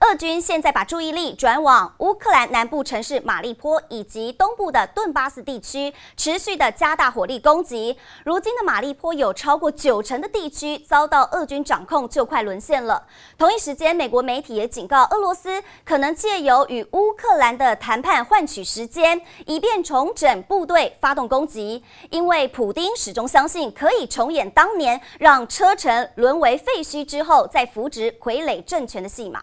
俄军现在把注意力转往乌克兰南部城市马利坡以及东部的顿巴斯地区，持续的加大火力攻击。如今的马利坡有超过九成的地区遭到俄军掌控，就快沦陷了。同一时间，美国媒体也警告俄罗斯，可能借由与乌克兰的谈判换取时间，以便重整部队发动攻击。因为普丁始终相信可以重演当年让车臣沦为废墟之后，再扶植傀儡政权的戏码。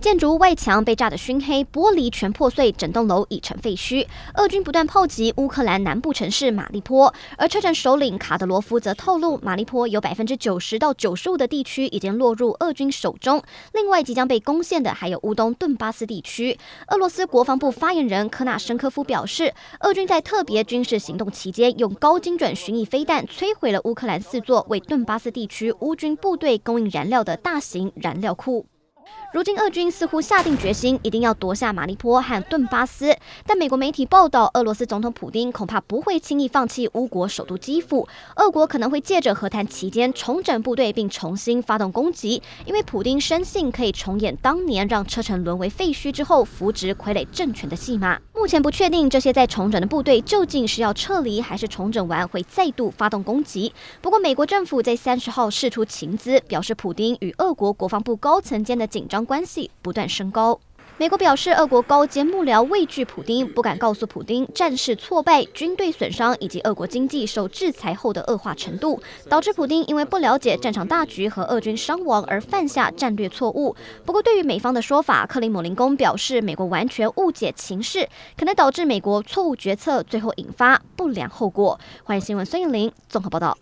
建筑物外墙被炸得熏黑，玻璃全破碎，整栋楼已成废墟。俄军不断炮击乌克兰南部城市马利坡，而车臣首领卡德罗夫则透露，马利坡有百分之九十到九十五的地区已经落入俄军手中。另外，即将被攻陷的还有乌东顿巴斯地区。俄罗斯国防部发言人科纳申科夫表示，俄军在特别军事行动期间，用高精准巡弋飞弹摧毁了乌克兰四座为顿巴斯地区乌军部队供应燃料的大型燃料库。如今，俄军似乎下定决心，一定要夺下马利坡和顿巴斯。但美国媒体报道，俄罗斯总统普丁恐怕不会轻易放弃乌国首都基辅。俄国可能会借着和谈期间重整部队，并重新发动攻击，因为普丁深信可以重演当年让车臣沦为废墟之后扶植傀儡政权的戏码。目前不确定这些在重整的部队究竟是要撤离，还是重整完会再度发动攻击。不过，美国政府在三十号释出情资，表示普丁与俄国国防部高层间的紧张关系不断升高。美国表示，俄国高阶幕僚畏惧普丁，不敢告诉普丁战事挫败、军队损伤以及俄国经济受制裁后的恶化程度，导致普丁因为不了解战场大局和俄军伤亡而犯下战略错误。不过，对于美方的说法，克里姆林宫表示，美国完全误解情势，可能导致美国错误决策，最后引发不良后果。欢迎新闻孙艺林综合报道。